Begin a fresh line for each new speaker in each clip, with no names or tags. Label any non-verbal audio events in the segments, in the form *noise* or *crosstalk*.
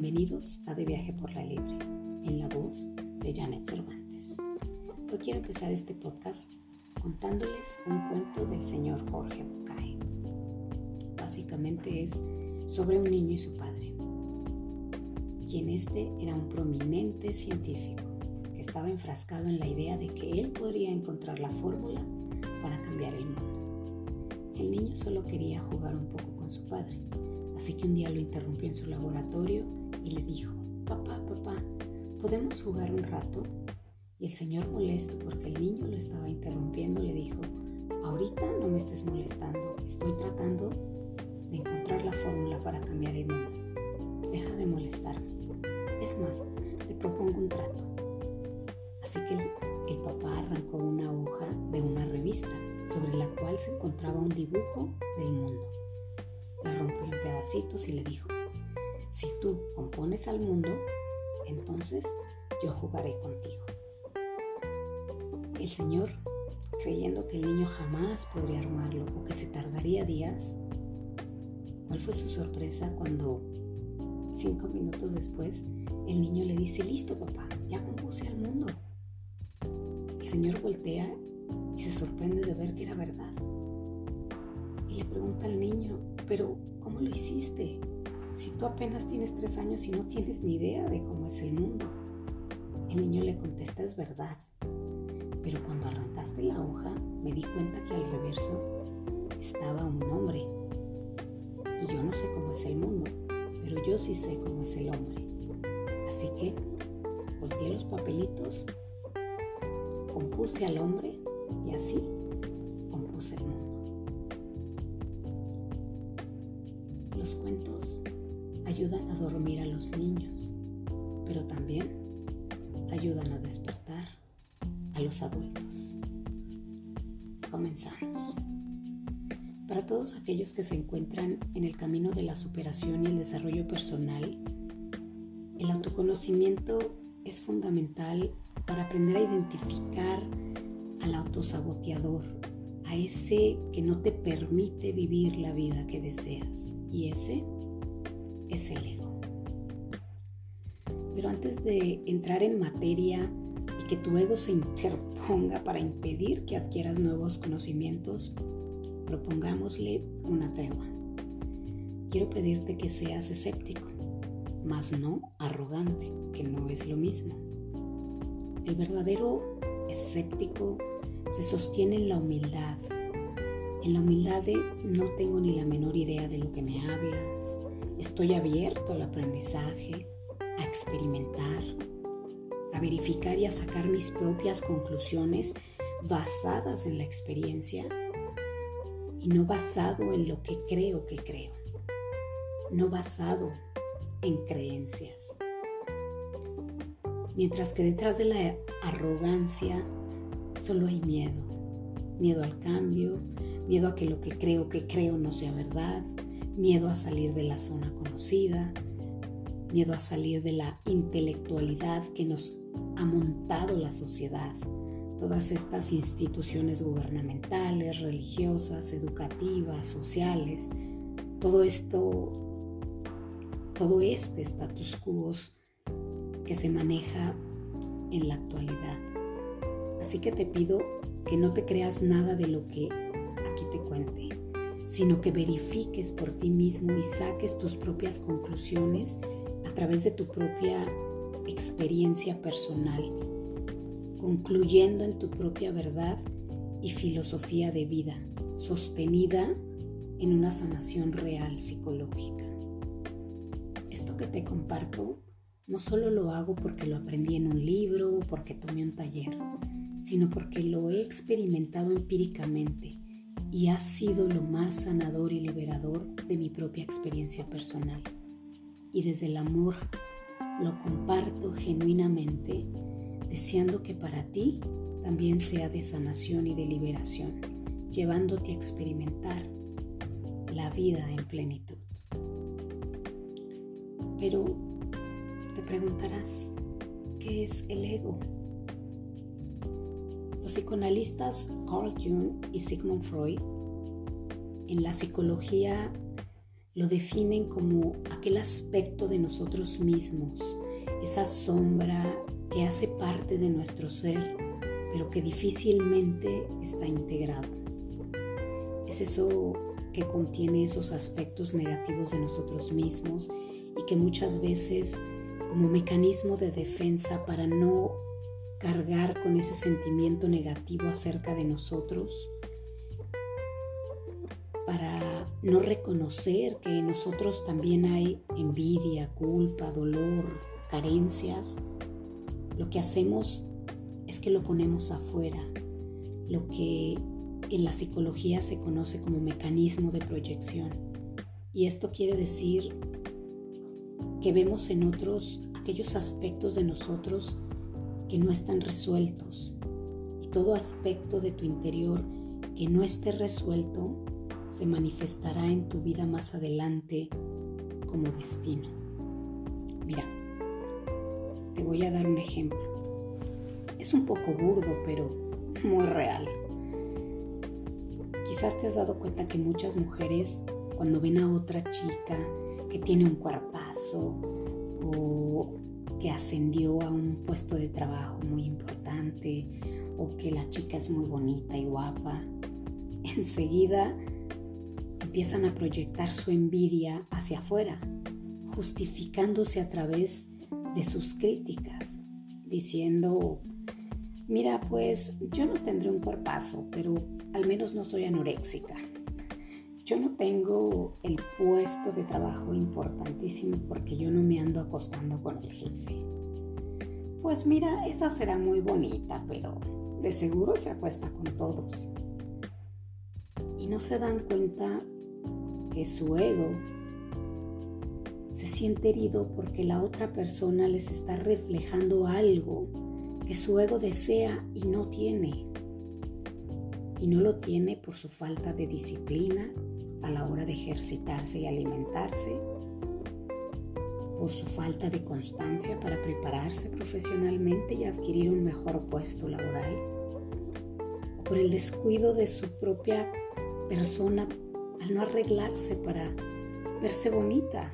Bienvenidos a De Viaje por la Libre, en la voz de Janet Cervantes. Hoy quiero empezar este podcast contándoles un cuento del señor Jorge Bucay. Básicamente es sobre un niño y su padre, quien este era un prominente científico que estaba enfrascado en la idea de que él podría encontrar la fórmula para cambiar el mundo. El niño solo quería jugar un poco con su padre Así que un día lo interrumpió en su laboratorio y le dijo, papá, papá, ¿podemos jugar un rato? Y el señor molesto porque el niño lo estaba interrumpiendo le dijo, ahorita no me estés molestando, estoy tratando de encontrar la fórmula para cambiar el mundo. Deja de molestarme. Es más, te propongo un trato. Así que el, el papá arrancó una hoja de una revista sobre la cual se encontraba un dibujo del mundo la rompió en pedacitos y le dijo, si tú compones al mundo, entonces yo jugaré contigo. El Señor, creyendo que el niño jamás podría armarlo o que se tardaría días, ¿cuál fue su sorpresa cuando cinco minutos después el niño le dice, listo papá, ya compuse al mundo? El Señor voltea y se sorprende de ver que era verdad. Y le pregunta al niño, pero ¿cómo lo hiciste? Si tú apenas tienes tres años y no tienes ni idea de cómo es el mundo. El niño le contesta, es verdad. Pero cuando arrancaste la hoja, me di cuenta que al reverso estaba un hombre. Y yo no sé cómo es el mundo, pero yo sí sé cómo es el hombre. Así que volteé los papelitos, compuse al hombre y así compuse el mundo. Los cuentos ayudan a dormir a los niños, pero también ayudan a despertar a los adultos. Comenzamos. Para todos aquellos que se encuentran en el camino de la superación y el desarrollo personal, el autoconocimiento es fundamental para aprender a identificar al autosaboteador a ese que no te permite vivir la vida que deseas. Y ese es el ego. Pero antes de entrar en materia y que tu ego se interponga para impedir que adquieras nuevos conocimientos, propongámosle una tregua. Quiero pedirte que seas escéptico, mas no arrogante, que no es lo mismo. El verdadero escéptico se sostiene en la humildad. En la humildad no tengo ni la menor idea de lo que me hablas, estoy abierto al aprendizaje, a experimentar, a verificar y a sacar mis propias conclusiones basadas en la experiencia y no basado en lo que creo que creo, no basado en creencias. Mientras que detrás de la arrogancia solo hay miedo. Miedo al cambio, miedo a que lo que creo que creo no sea verdad, miedo a salir de la zona conocida, miedo a salir de la intelectualidad que nos ha montado la sociedad, todas estas instituciones gubernamentales, religiosas, educativas, sociales, todo esto, todo este status quo que se maneja en la actualidad. Así que te pido que no te creas nada de lo que te cuente, sino que verifiques por ti mismo y saques tus propias conclusiones a través de tu propia experiencia personal, concluyendo en tu propia verdad y filosofía de vida, sostenida en una sanación real psicológica. Esto que te comparto no solo lo hago porque lo aprendí en un libro o porque tomé un taller, sino porque lo he experimentado empíricamente y ha sido lo más sanador y liberador de mi propia experiencia personal. Y desde el amor lo comparto genuinamente, deseando que para ti también sea de sanación y de liberación, llevándote a experimentar la vida en plenitud. Pero te preguntarás, ¿qué es el ego? Psicoanalistas Carl Jung y Sigmund Freud en la psicología lo definen como aquel aspecto de nosotros mismos, esa sombra que hace parte de nuestro ser, pero que difícilmente está integrado. Es eso que contiene esos aspectos negativos de nosotros mismos y que muchas veces como mecanismo de defensa para no cargar con ese sentimiento negativo acerca de nosotros, para no reconocer que en nosotros también hay envidia, culpa, dolor, carencias, lo que hacemos es que lo ponemos afuera, lo que en la psicología se conoce como mecanismo de proyección. Y esto quiere decir que vemos en otros aquellos aspectos de nosotros que no están resueltos. Y todo aspecto de tu interior que no esté resuelto se manifestará en tu vida más adelante como destino. Mira, te voy a dar un ejemplo. Es un poco burdo, pero *laughs* muy real. Quizás te has dado cuenta que muchas mujeres cuando ven a otra chica que tiene un cuerpazo o que ascendió a un puesto de trabajo muy importante o que la chica es muy bonita y guapa, enseguida empiezan a proyectar su envidia hacia afuera, justificándose a través de sus críticas, diciendo, mira, pues yo no tendré un cuerpazo, pero al menos no soy anoréxica. Yo no tengo el puesto de trabajo importantísimo porque yo no me ando acostando con el jefe. Pues mira, esa será muy bonita, pero de seguro se acuesta con todos. Y no se dan cuenta que su ego se siente herido porque la otra persona les está reflejando algo que su ego desea y no tiene. Y no lo tiene por su falta de disciplina a la hora de ejercitarse y alimentarse, por su falta de constancia para prepararse profesionalmente y adquirir un mejor puesto laboral, o por el descuido de su propia persona al no arreglarse para verse bonita.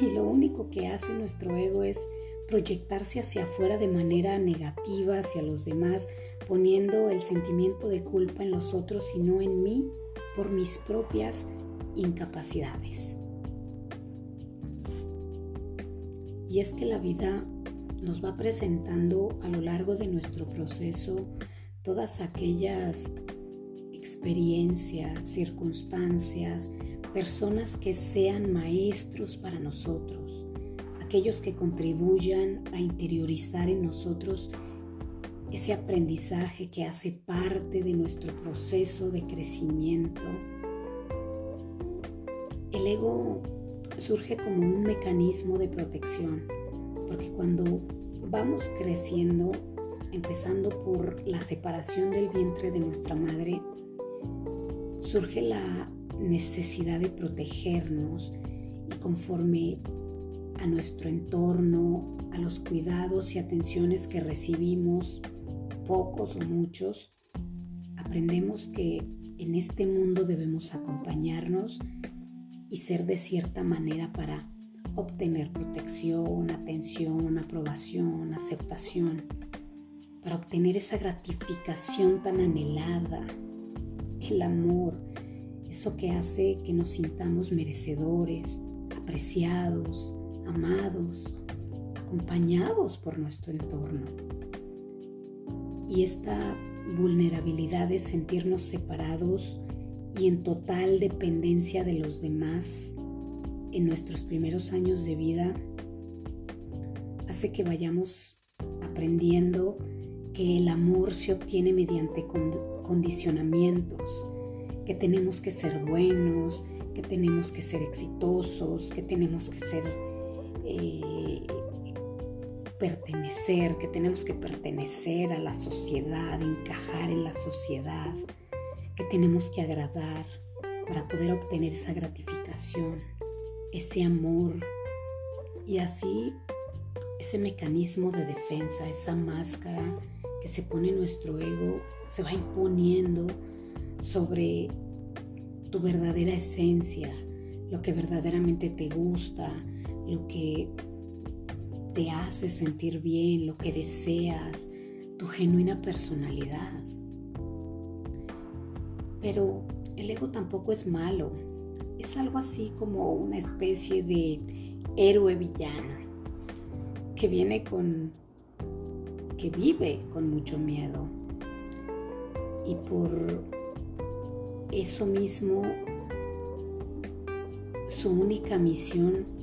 Y lo único que hace nuestro ego es proyectarse hacia afuera de manera negativa hacia los demás, poniendo el sentimiento de culpa en los otros y no en mí por mis propias incapacidades. Y es que la vida nos va presentando a lo largo de nuestro proceso todas aquellas experiencias, circunstancias, personas que sean maestros para nosotros, aquellos que contribuyan a interiorizar en nosotros ese aprendizaje que hace parte de nuestro proceso de crecimiento. El ego surge como un mecanismo de protección, porque cuando vamos creciendo, empezando por la separación del vientre de nuestra madre, surge la necesidad de protegernos y conforme a nuestro entorno, a los cuidados y atenciones que recibimos, pocos o muchos, aprendemos que en este mundo debemos acompañarnos y ser de cierta manera para obtener protección, atención, aprobación, aceptación, para obtener esa gratificación tan anhelada, el amor, eso que hace que nos sintamos merecedores, apreciados, amados, acompañados por nuestro entorno. Y esta vulnerabilidad de sentirnos separados y en total dependencia de los demás en nuestros primeros años de vida hace que vayamos aprendiendo que el amor se obtiene mediante condicionamientos, que tenemos que ser buenos, que tenemos que ser exitosos, que tenemos que ser eh, pertenecer, que tenemos que pertenecer a la sociedad, encajar en la sociedad, que tenemos que agradar para poder obtener esa gratificación, ese amor y así ese mecanismo de defensa, esa máscara que se pone en nuestro ego, se va imponiendo sobre tu verdadera esencia, lo que verdaderamente te gusta, lo que te hace sentir bien, lo que deseas, tu genuina personalidad. Pero el ego tampoco es malo, es algo así como una especie de héroe villano que viene con, que vive con mucho miedo. Y por eso mismo, su única misión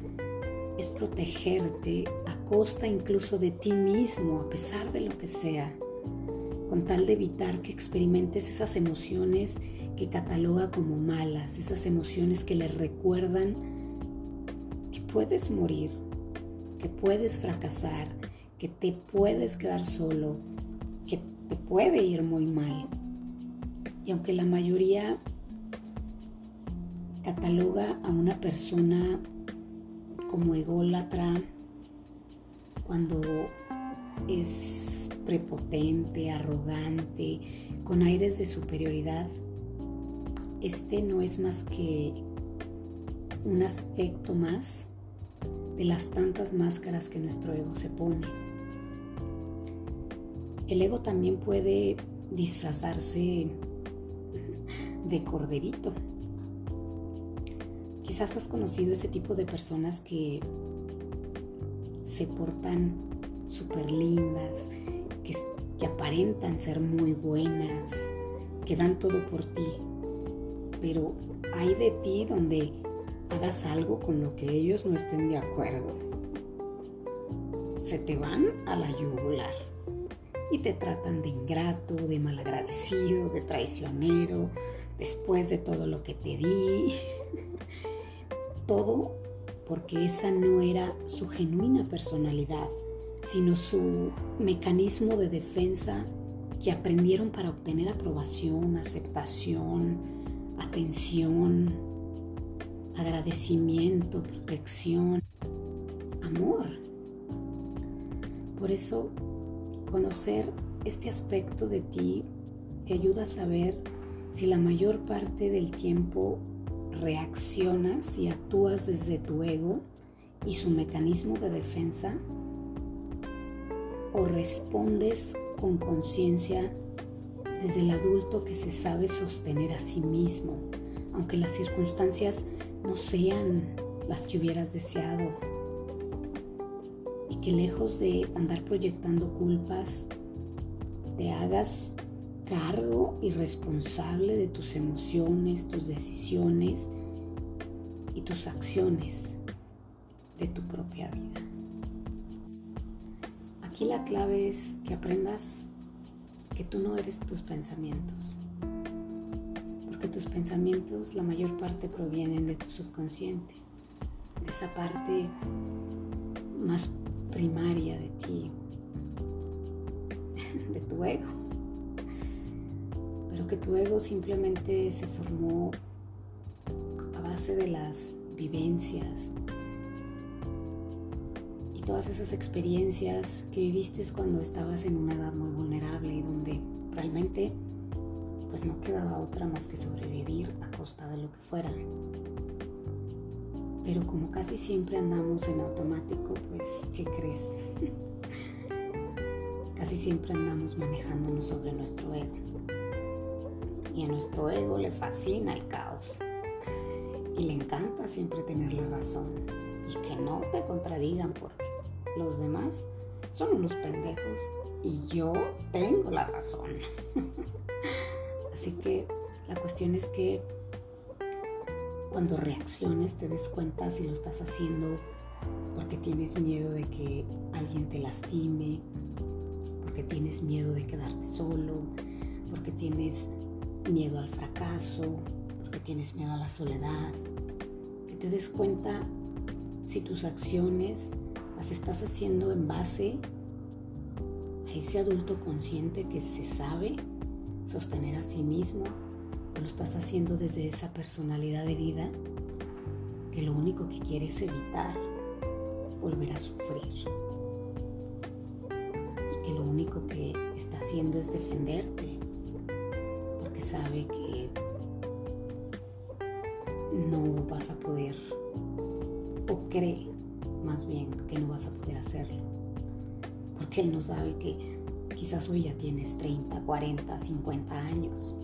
es protegerte a costa incluso de ti mismo, a pesar de lo que sea, con tal de evitar que experimentes esas emociones que cataloga como malas, esas emociones que le recuerdan que puedes morir, que puedes fracasar, que te puedes quedar solo, que te puede ir muy mal. Y aunque la mayoría cataloga a una persona como ególatra cuando es prepotente, arrogante, con aires de superioridad, este no es más que un aspecto más de las tantas máscaras que nuestro ego se pone. El ego también puede disfrazarse de corderito. Quizás has conocido ese tipo de personas que se portan súper lindas, que, que aparentan ser muy buenas, que dan todo por ti, pero hay de ti donde hagas algo con lo que ellos no estén de acuerdo. Se te van a la yugular y te tratan de ingrato, de malagradecido, de traicionero, después de todo lo que te di. *laughs* todo porque esa no era su genuina personalidad, sino su mecanismo de defensa que aprendieron para obtener aprobación, aceptación, atención, agradecimiento, protección, amor. Por eso, conocer este aspecto de ti te ayuda a saber si la mayor parte del tiempo reaccionas y actúas desde tu ego y su mecanismo de defensa o respondes con conciencia desde el adulto que se sabe sostener a sí mismo, aunque las circunstancias no sean las que hubieras deseado. Y que lejos de andar proyectando culpas, te hagas cargo y responsable de tus emociones, tus decisiones y tus acciones de tu propia vida. Aquí la clave es que aprendas que tú no eres tus pensamientos. Porque tus pensamientos la mayor parte provienen de tu subconsciente, de esa parte más primaria de ti, *laughs* de tu ego. Pero que tu ego simplemente se formó a base de las vivencias, todas esas experiencias que viviste cuando estabas en una edad muy vulnerable y donde realmente pues no quedaba otra más que sobrevivir a costa de lo que fuera. Pero como casi siempre andamos en automático, pues ¿qué crees? *laughs* casi siempre andamos manejándonos sobre nuestro ego. Y a nuestro ego le fascina el caos. Y le encanta siempre tener la razón. Y que no te contradigan porque los demás son unos pendejos y yo tengo la razón. *laughs* Así que la cuestión es que cuando reacciones te des cuenta si lo estás haciendo porque tienes miedo de que alguien te lastime, porque tienes miedo de quedarte solo, porque tienes miedo al fracaso, porque tienes miedo a la soledad. Que te des cuenta si tus acciones las estás haciendo en base a ese adulto consciente que se sabe sostener a sí mismo o lo estás haciendo desde esa personalidad herida que lo único que quiere es evitar volver a sufrir y que lo único que está haciendo es defenderte sabe que no vas a poder, o cree más bien que no vas a poder hacerlo. Porque Él no sabe que quizás hoy ya tienes 30, 40, 50 años.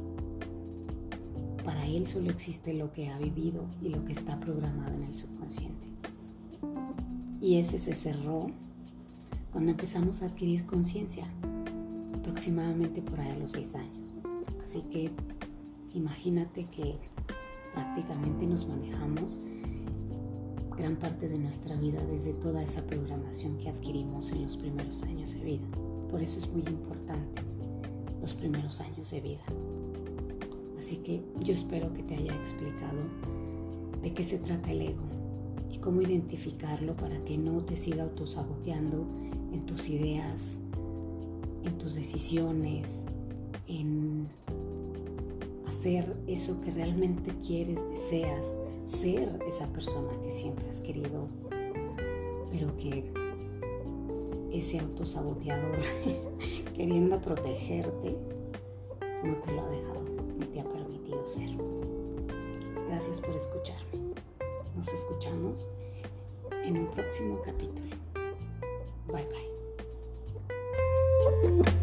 Para Él solo existe lo que ha vivido y lo que está programado en el subconsciente. Y ese se cerró cuando empezamos a adquirir conciencia, aproximadamente por ahí a los 6 años. Así que imagínate que prácticamente nos manejamos gran parte de nuestra vida desde toda esa programación que adquirimos en los primeros años de vida. Por eso es muy importante los primeros años de vida. Así que yo espero que te haya explicado de qué se trata el ego y cómo identificarlo para que no te siga autosaboteando en tus ideas, en tus decisiones, en hacer eso que realmente quieres, deseas, ser esa persona que siempre has querido, pero que ese autosaboteador *laughs* queriendo protegerte no te lo ha dejado ni te ha permitido ser. Gracias por escucharme. Nos escuchamos en un próximo capítulo. Bye bye.